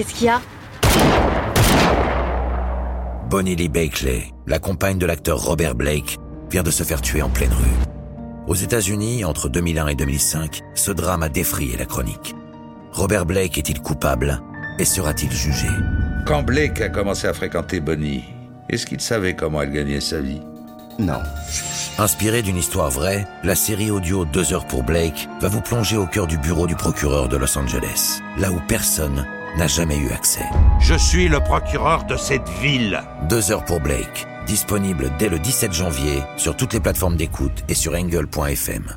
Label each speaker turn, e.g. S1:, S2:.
S1: Qu'est-ce qu'il y a
S2: Bonnie Lee Bakley, la compagne de l'acteur Robert Blake, vient de se faire tuer en pleine rue. Aux États-Unis, entre 2001 et 2005, ce drame a défrayé la chronique. Robert Blake est-il coupable et sera-t-il jugé
S3: Quand Blake a commencé à fréquenter Bonnie, est-ce qu'il savait comment elle gagnait sa vie?
S4: Non.
S2: Inspirée d'une histoire vraie, la série audio Deux heures pour Blake va vous plonger au cœur du bureau du procureur de Los Angeles, là où personne n'a jamais eu accès.
S5: Je suis le procureur de cette ville.
S2: Deux heures pour Blake, disponible dès le 17 janvier sur toutes les plateformes d'écoute et sur angle.fm.